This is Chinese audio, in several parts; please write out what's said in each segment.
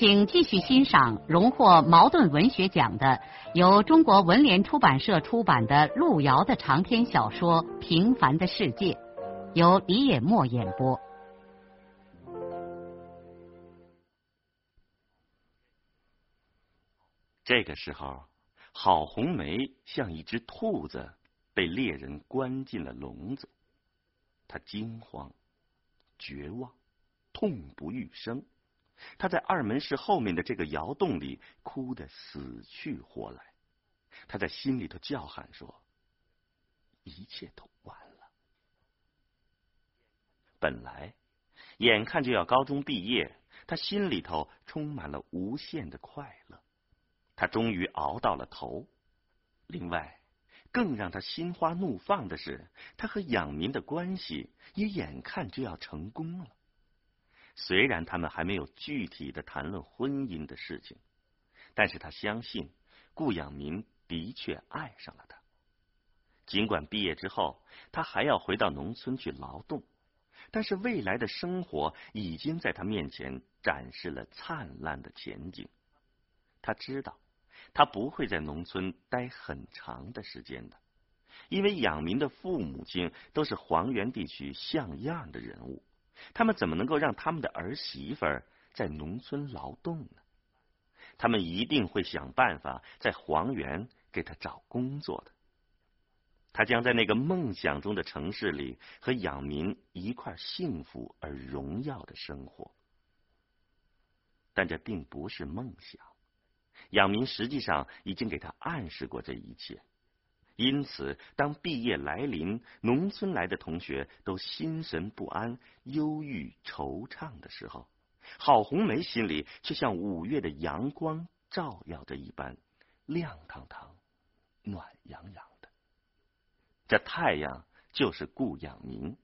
请继续欣赏荣获茅盾文学奖的、由中国文联出版社出版的路遥的长篇小说《平凡的世界》，由李野墨演播。这个时候，郝红梅像一只兔子被猎人关进了笼子，她惊慌、绝望、痛不欲生。他在二门市后面的这个窑洞里哭得死去活来，他在心里头叫喊说：“一切都完了。”本来眼看就要高中毕业，他心里头充满了无限的快乐。他终于熬到了头。另外，更让他心花怒放的是，他和养民的关系也眼看就要成功了。虽然他们还没有具体的谈论婚姻的事情，但是他相信顾养民的确爱上了他。尽管毕业之后他还要回到农村去劳动，但是未来的生活已经在他面前展示了灿烂的前景。他知道他不会在农村待很长的时间的，因为养民的父母亲都是黄原地区像样的人物。他们怎么能够让他们的儿媳妇在农村劳动呢？他们一定会想办法在黄原给他找工作的。他将在那个梦想中的城市里和养民一块幸福而荣耀的生活。但这并不是梦想，养民实际上已经给他暗示过这一切。因此，当毕业来临，农村来的同学都心神不安、忧郁惆怅的时候，郝红梅心里却像五月的阳光照耀着一般，亮堂堂、暖洋洋的。这太阳就是顾养民，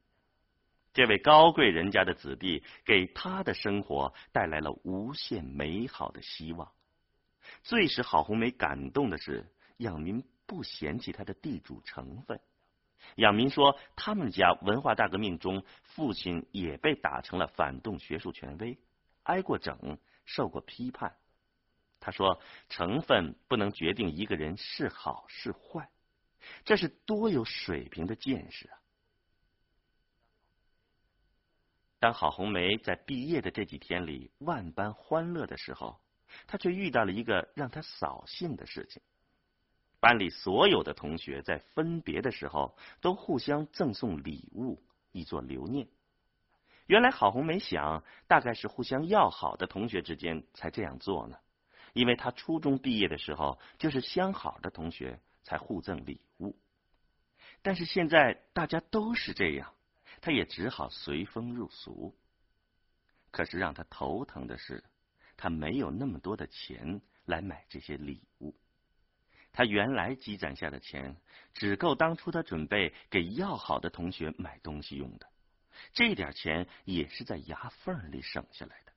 这位高贵人家的子弟，给他的生活带来了无限美好的希望。最使郝红梅感动的是，养民。不嫌弃他的地主成分。养民说，他们家文化大革命中，父亲也被打成了反动学术权威，挨过整，受过批判。他说，成分不能决定一个人是好是坏，这是多有水平的见识啊！当郝红梅在毕业的这几天里万般欢乐的时候，他却遇到了一个让他扫兴的事情。班里所有的同学在分别的时候都互相赠送礼物，以作留念。原来郝红梅想，大概是互相要好的同学之间才这样做呢。因为他初中毕业的时候，就是相好的同学才互赠礼物。但是现在大家都是这样，他也只好随风入俗。可是让他头疼的是，他没有那么多的钱来买这些礼物。他原来积攒下的钱，只够当初他准备给要好的同学买东西用的。这点钱也是在牙缝里省下来的。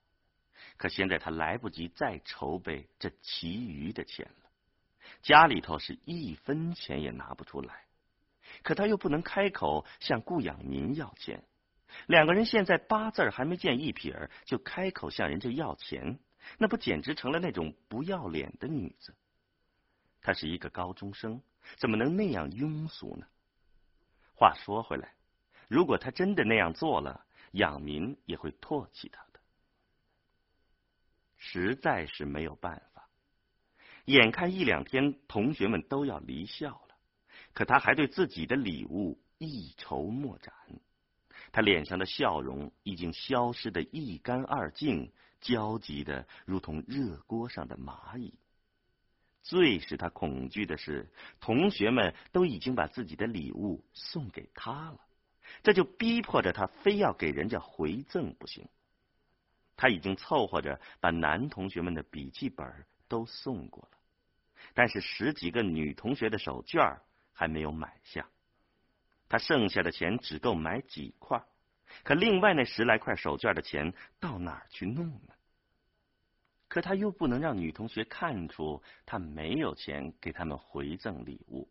可现在他来不及再筹备这其余的钱了，家里头是一分钱也拿不出来。可他又不能开口向顾养民要钱，两个人现在八字还没见一撇，就开口向人家要钱，那不简直成了那种不要脸的女子。他是一个高中生，怎么能那样庸俗呢？话说回来，如果他真的那样做了，养民也会唾弃他的。实在是没有办法。眼看一两天同学们都要离校了，可他还对自己的礼物一筹莫展。他脸上的笑容已经消失的一干二净，焦急的如同热锅上的蚂蚁。最使他恐惧的是，同学们都已经把自己的礼物送给他了，这就逼迫着他非要给人家回赠不行。他已经凑合着把男同学们的笔记本都送过了，但是十几个女同学的手绢还没有买下。他剩下的钱只够买几块，可另外那十来块手绢的钱到哪儿去弄呢？可他又不能让女同学看出他没有钱给他们回赠礼物，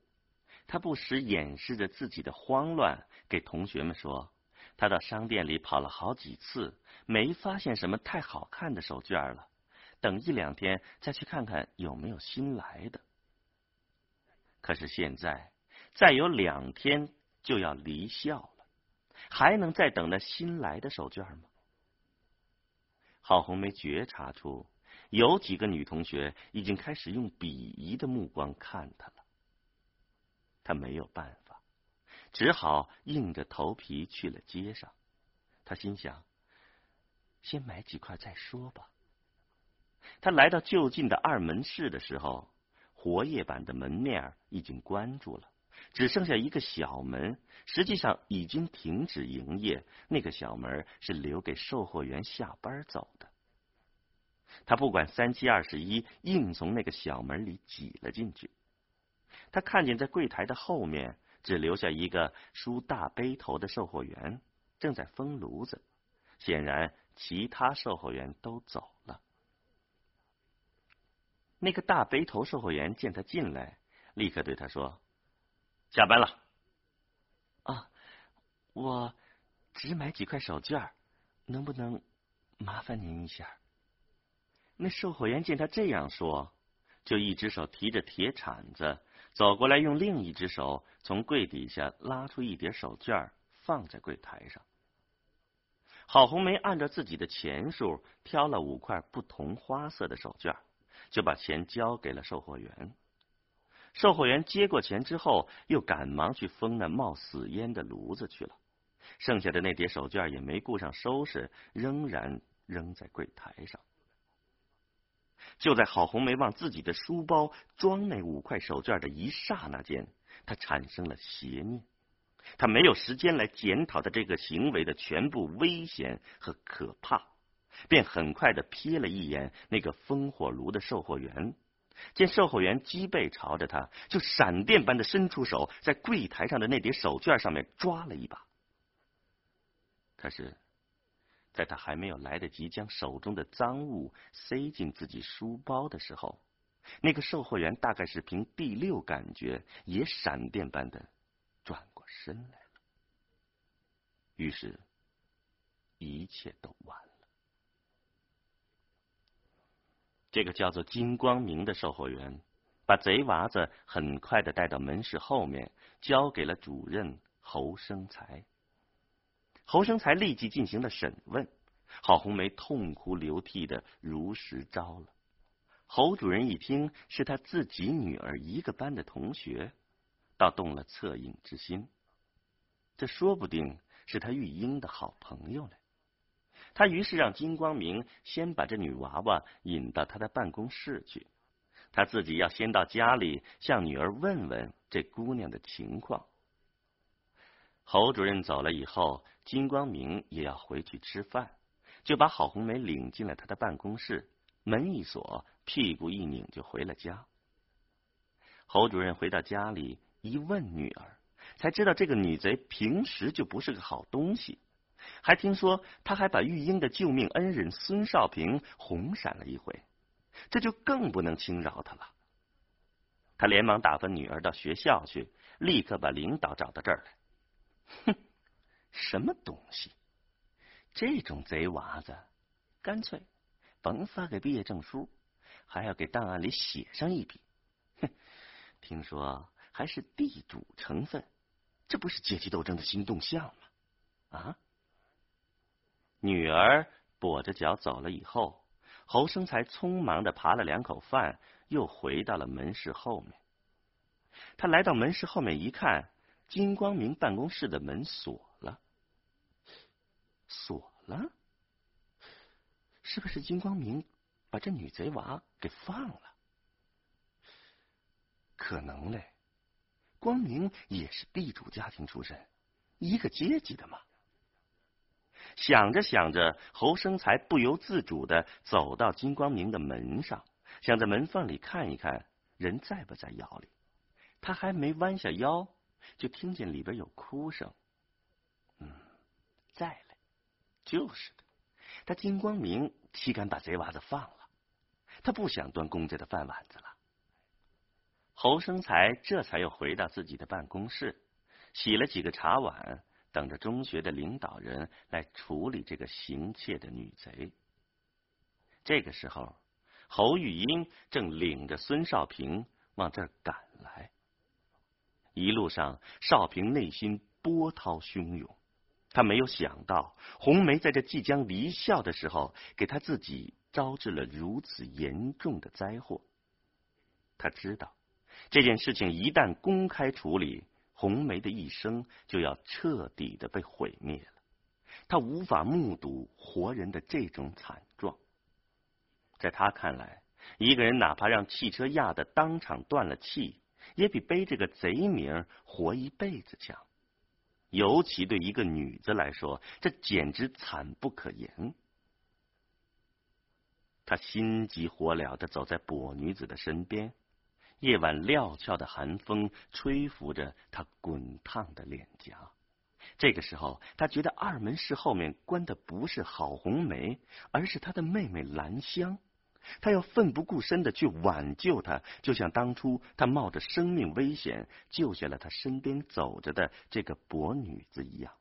他不时掩饰着自己的慌乱，给同学们说，他到商店里跑了好几次，没发现什么太好看的手绢了，等一两天再去看看有没有新来的。可是现在再有两天就要离校了，还能再等那新来的手绢吗？郝红梅觉察出。有几个女同学已经开始用鄙夷的目光看他了，他没有办法，只好硬着头皮去了街上。他心想，先买几块再说吧。他来到就近的二门市的时候，活页板的门面已经关住了，只剩下一个小门，实际上已经停止营业。那个小门是留给售货员下班走。他不管三七二十一，硬从那个小门里挤了进去。他看见在柜台的后面，只留下一个梳大背头的售货员，正在封炉子。显然，其他售货员都走了。那个大背头售货员见他进来，立刻对他说：“下班了。”啊，我只买几块手绢，能不能麻烦您一下？那售货员见他这样说，就一只手提着铁铲子走过来，用另一只手从柜底下拉出一叠手绢，放在柜台上。郝红梅按照自己的钱数挑了五块不同花色的手绢，就把钱交给了售货员。售货员接过钱之后，又赶忙去封那冒死烟的炉子去了。剩下的那叠手绢也没顾上收拾，仍然扔在柜台上。就在郝红梅往自己的书包装那五块手绢的一刹那间，她产生了邪念。她没有时间来检讨她这个行为的全部危险和可怕，便很快的瞥了一眼那个风火炉的售货员，见售货员脊背朝着他，就闪电般的伸出手，在柜台上的那叠手绢上面抓了一把。可是。在他还没有来得及将手中的赃物塞进自己书包的时候，那个售货员大概是凭第六感觉，也闪电般的转过身来了。于是，一切都完了。这个叫做金光明的售货员，把贼娃子很快的带到门市后面，交给了主任侯生才。侯生才立即进行了审问，郝红梅痛哭流涕的如实招了。侯主任一听是他自己女儿一个班的同学，倒动了恻隐之心。这说不定是他玉英的好朋友呢。他于是让金光明先把这女娃娃引到他的办公室去，他自己要先到家里向女儿问问这姑娘的情况。侯主任走了以后，金光明也要回去吃饭，就把郝红梅领进了他的办公室，门一锁，屁股一拧就回了家。侯主任回到家里一问女儿，才知道这个女贼平时就不是个好东西，还听说她还把玉英的救命恩人孙少平哄闪了一回，这就更不能轻饶她了。他连忙打发女儿到学校去，立刻把领导找到这儿来。哼，什么东西？这种贼娃子，干脆甭发给毕业证书，还要给档案里写上一笔。哼，听说还是地主成分，这不是阶级斗争的新动向吗？啊！女儿跛着脚走了以后，侯生才匆忙的扒了两口饭，又回到了门市后面。他来到门市后面一看。金光明办公室的门锁了，锁了，是不是金光明把这女贼娃给放了？可能嘞，光明也是地主家庭出身，一个阶级的嘛。想着想着，侯生才不由自主的走到金光明的门上，想在门缝里看一看人在不在窑里。他还没弯下腰，就听见里边有哭声。嗯，在嘞，就是的。他金光明岂敢把贼娃子放了？他不想端公家的饭碗子了。侯生才这才又回到自己的办公室，洗了几个茶碗。等着中学的领导人来处理这个行窃的女贼。这个时候，侯玉英正领着孙少平往这儿赶来。一路上，少平内心波涛汹涌，他没有想到红梅在这即将离校的时候，给他自己招致了如此严重的灾祸。他知道这件事情一旦公开处理。红梅的一生就要彻底的被毁灭了，他无法目睹活人的这种惨状。在他看来，一个人哪怕让汽车压得当场断了气，也比背这个贼名活一辈子强。尤其对一个女子来说，这简直惨不可言。他心急火燎的走在跛女子的身边。夜晚料峭的寒风吹拂着她滚烫的脸颊。这个时候，他觉得二门室后面关的不是郝红梅，而是他的妹妹兰香。他要奋不顾身的去挽救她，就像当初他冒着生命危险救下了他身边走着的这个跛女子一样。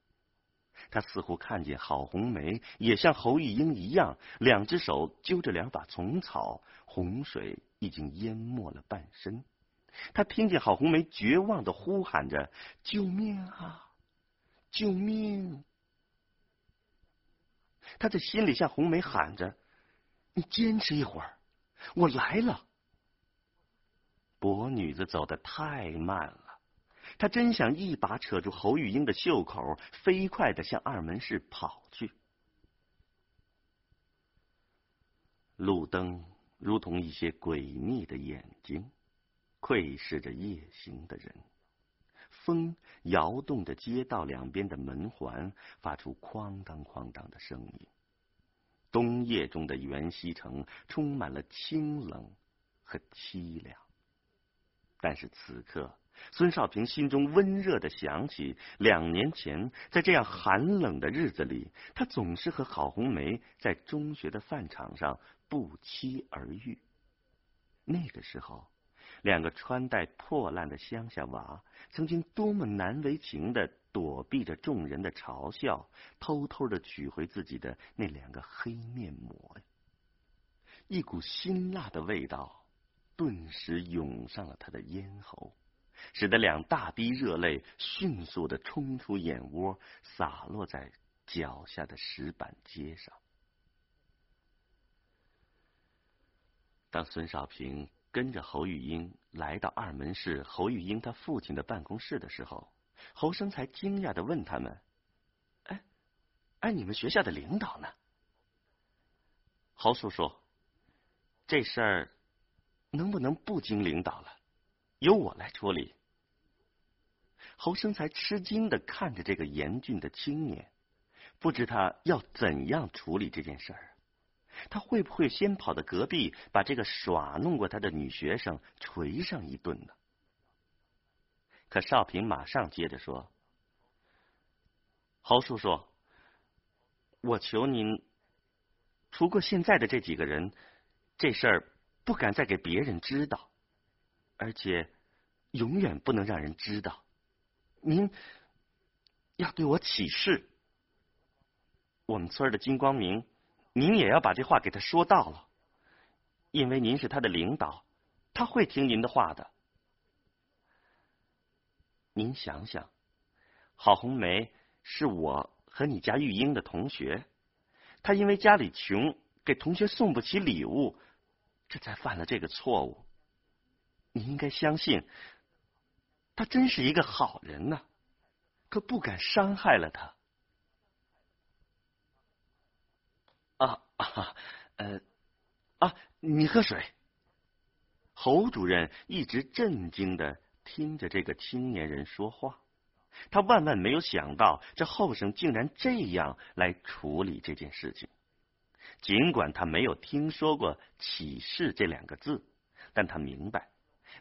他似乎看见郝红梅也像侯玉英一样，两只手揪着两把丛草，洪水已经淹没了半身。他听见郝红梅绝望的呼喊着：“救命啊！救命！”他在心里向红梅喊着：“你坚持一会儿，我来了。”跛女子走得太慢了。他真想一把扯住侯玉英的袖口，飞快的向二门市跑去。路灯如同一些诡秘的眼睛，窥视着夜行的人。风摇动着街道两边的门环，发出哐当哐当的声音。冬夜中的元溪城充满了清冷和凄凉，但是此刻。孙少平心中温热的想起，两年前在这样寒冷的日子里，他总是和郝红梅在中学的饭场上不期而遇。那个时候，两个穿戴破烂的乡下娃，曾经多么难为情的躲避着众人的嘲笑，偷偷的取回自己的那两个黑面膜呀！一股辛辣的味道顿时涌上了他的咽喉。使得两大滴热泪迅速的冲出眼窝，洒落在脚下的石板街上。当孙少平跟着侯玉英来到二门市侯玉英他父亲的办公室的时候，侯生才惊讶的问他们：“哎，哎，你们学校的领导呢？”侯叔叔，这事儿能不能不经领导了？由我来处理。侯生才吃惊的看着这个严峻的青年，不知他要怎样处理这件事儿。他会不会先跑到隔壁，把这个耍弄过他的女学生捶上一顿呢？可少平马上接着说：“侯叔叔，我求您，除过现在的这几个人，这事儿不敢再给别人知道。”而且，永远不能让人知道。您要对我起誓，我们村的金光明，您也要把这话给他说到了，因为您是他的领导，他会听您的话的。您想想，郝红梅是我和你家玉英的同学，她因为家里穷，给同学送不起礼物，这才犯了这个错误。你应该相信，他真是一个好人呢，可不敢伤害了他。啊啊，呃，啊，你喝水。侯主任一直震惊的听着这个青年人说话，他万万没有想到，这后生竟然这样来处理这件事情。尽管他没有听说过“起誓”这两个字，但他明白，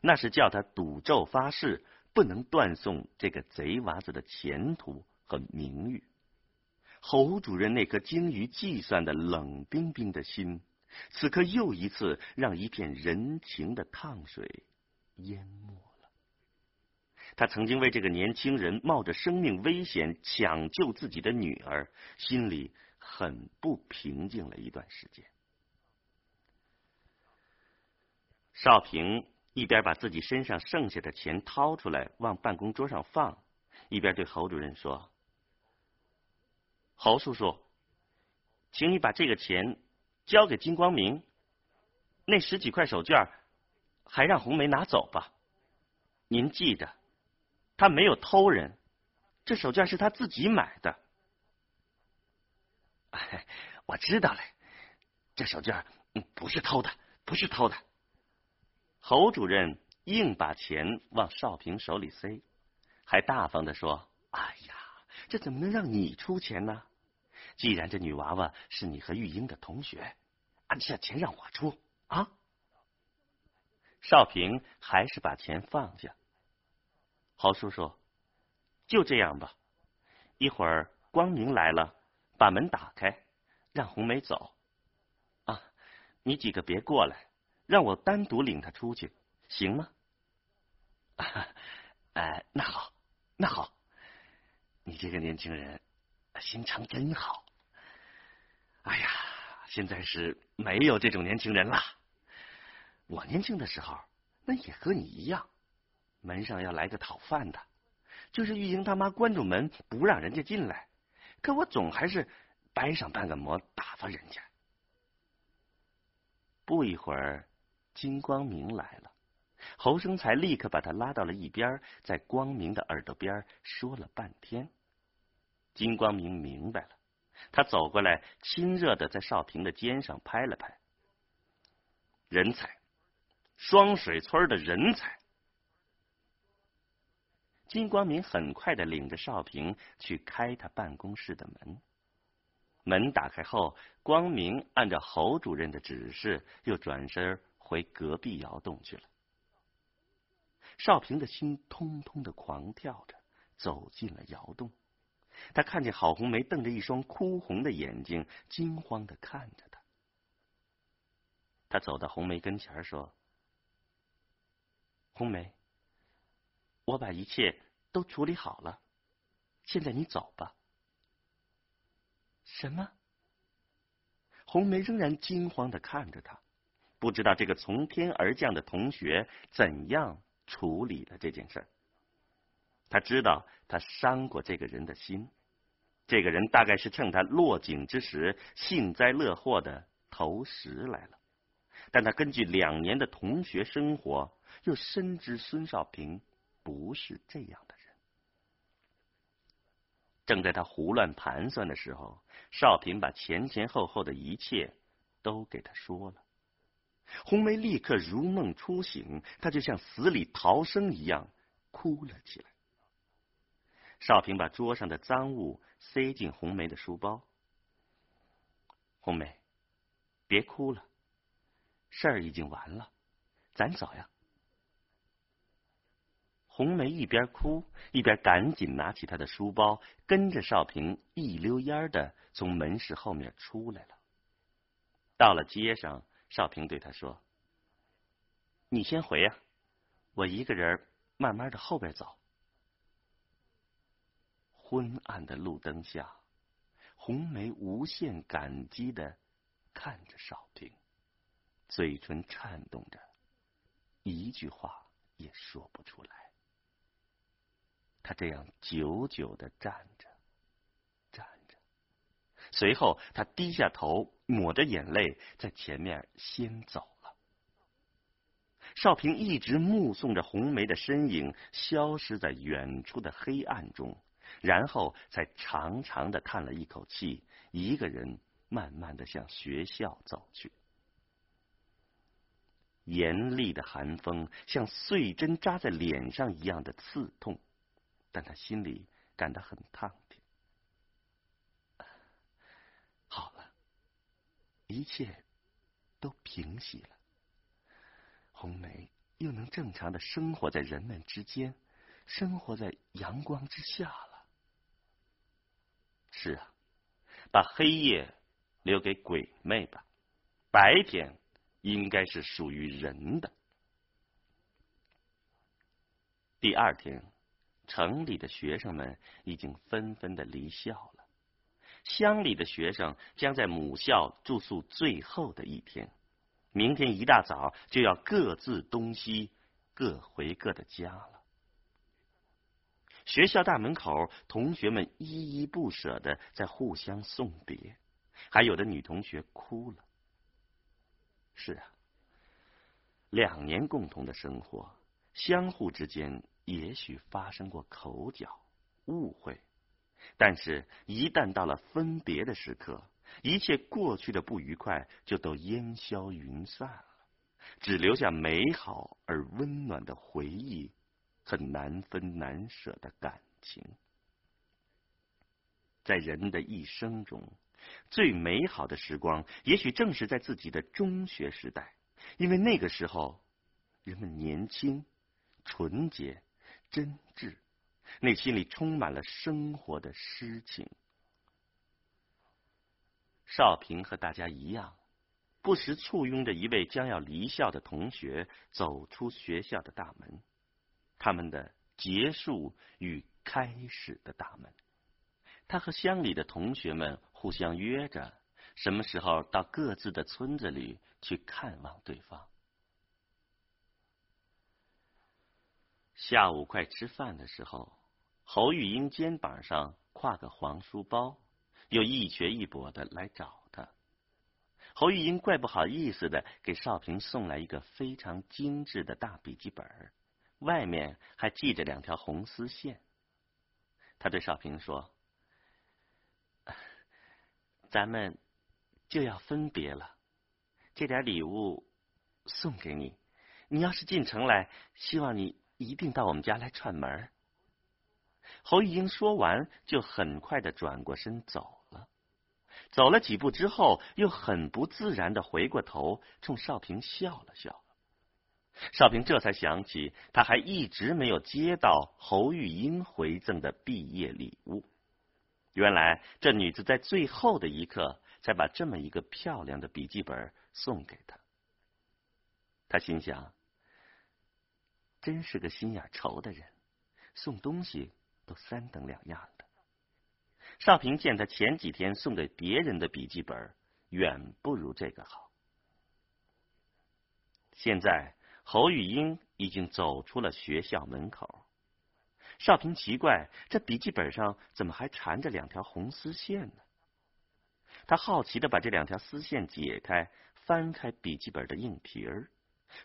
那是叫他赌咒发誓，不能断送这个贼娃子的前途和名誉。侯主任那颗精于计算的冷冰冰的心，此刻又一次让一片人情的烫水淹没。他曾经为这个年轻人冒着生命危险抢救自己的女儿，心里。很不平静了一段时间。少平一边把自己身上剩下的钱掏出来往办公桌上放，一边对侯主任说：“侯叔叔，请你把这个钱交给金光明，那十几块手绢还让红梅拿走吧。您记着，他没有偷人，这手绢是他自己买的。”我知道了，这手绢不是偷的，不是偷的。侯主任硬把钱往少平手里塞，还大方的说：“哎呀，这怎么能让你出钱呢？既然这女娃娃是你和玉英的同学，这钱让我出啊。”少平还是把钱放下。郝叔叔，就这样吧，一会儿光明来了。把门打开，让红梅走。啊，你几个别过来，让我单独领她出去，行吗？啊 哎，那好，那好。你这个年轻人心肠真好。哎呀，现在是没有这种年轻人了。我年轻的时候，那也和你一样，门上要来个讨饭的，就是玉英他妈关住门，不让人家进来。可我总还是掰上半个馍打发人家。不一会儿，金光明来了，侯生才立刻把他拉到了一边，在光明的耳朵边说了半天。金光明明白了，他走过来，亲热的在少平的肩上拍了拍。人才，双水村的人才。金光明很快的领着少平去开他办公室的门。门打开后，光明按照侯主任的指示，又转身回隔壁窑洞去了。少平的心通通的狂跳着，走进了窑洞。他看见郝红梅瞪着一双哭红的眼睛，惊慌的看着他。他走到红梅跟前说：“红梅。”我把一切都处理好了，现在你走吧。什么？红梅仍然惊慌的看着他，不知道这个从天而降的同学怎样处理了这件事儿。他知道他伤过这个人的心，这个人大概是趁他落井之时幸灾乐祸的投石来了。但他根据两年的同学生活，又深知孙少平。不是这样的人。正在他胡乱盘算的时候，少平把前前后后的一切都给他说了。红梅立刻如梦初醒，她就像死里逃生一样哭了起来。少平把桌上的赃物塞进红梅的书包。红梅，别哭了，事儿已经完了，咱走呀。红梅一边哭一边赶紧拿起他的书包，跟着少平一溜烟的从门市后面出来了。到了街上，少平对他说：“你先回呀，我一个人慢慢的后边走。”昏暗的路灯下，红梅无限感激的看着少平，嘴唇颤动着，一句话也说不出来。他这样久久的站着，站着，随后他低下头，抹着眼泪，在前面先走了。少平一直目送着红梅的身影消失在远处的黑暗中，然后才长长的叹了一口气，一个人慢慢的向学校走去。严厉的寒风像碎针扎在脸上一样的刺痛。但他心里感到很烫挺。好了，一切都平息了，红梅又能正常的生活在人们之间，生活在阳光之下了。是啊，把黑夜留给鬼魅吧，白天应该是属于人的。第二天，城里的学生们已经纷纷的离校了，乡里的学生将在母校住宿最后的一天，明天一大早就要各自东西，各回各的家了。学校大门口，同学们依依不舍的在互相送别，还有的女同学哭了。是啊，两年共同的生活，相互之间也许发生过口角、误会，但是，一旦到了分别的时刻，一切过去的不愉快就都烟消云散了，只留下美好而温暖的回忆。很难分难舍的感情，在人的一生中，最美好的时光，也许正是在自己的中学时代，因为那个时候，人们年轻、纯洁、真挚，内心里充满了生活的诗情。少平和大家一样，不时簇拥着一位将要离校的同学走出学校的大门。他们的结束与开始的大门，他和乡里的同学们互相约着，什么时候到各自的村子里去看望对方。下午快吃饭的时候，侯玉英肩膀上挎个黄书包，又一瘸一跛的来找他。侯玉英怪不好意思的给少平送来一个非常精致的大笔记本。外面还系着两条红丝线。他对少平说：“咱们就要分别了，这点礼物送给你。你要是进城来，希望你一定到我们家来串门。”侯玉英说完，就很快的转过身走了。走了几步之后，又很不自然的回过头，冲少平笑了笑。少平这才想起，他还一直没有接到侯玉英回赠的毕业礼物。原来这女子在最后的一刻才把这么一个漂亮的笔记本送给他。他心想，真是个心眼稠的人，送东西都三等两样的。少平见他前几天送给别人的笔记本，远不如这个好。现在。侯玉英已经走出了学校门口，少平奇怪，这笔记本上怎么还缠着两条红丝线呢？他好奇的把这两条丝线解开，翻开笔记本的硬皮儿，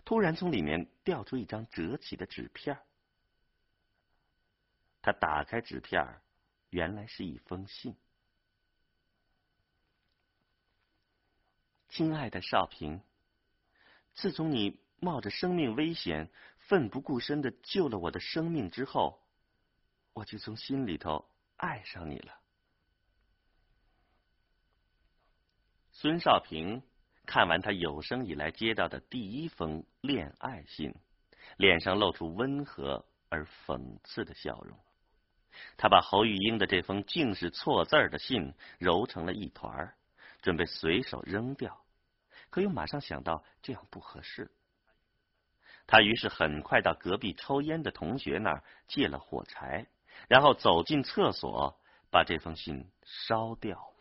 突然从里面掉出一张折起的纸片。他打开纸片，原来是一封信。亲爱的少平，自从你。冒着生命危险，奋不顾身的救了我的生命之后，我就从心里头爱上你了。孙少平看完他有生以来接到的第一封恋爱信，脸上露出温和而讽刺的笑容。他把侯玉英的这封竟是错字儿的信揉成了一团，准备随手扔掉，可又马上想到这样不合适。他于是很快到隔壁抽烟的同学那儿借了火柴，然后走进厕所，把这封信烧掉了。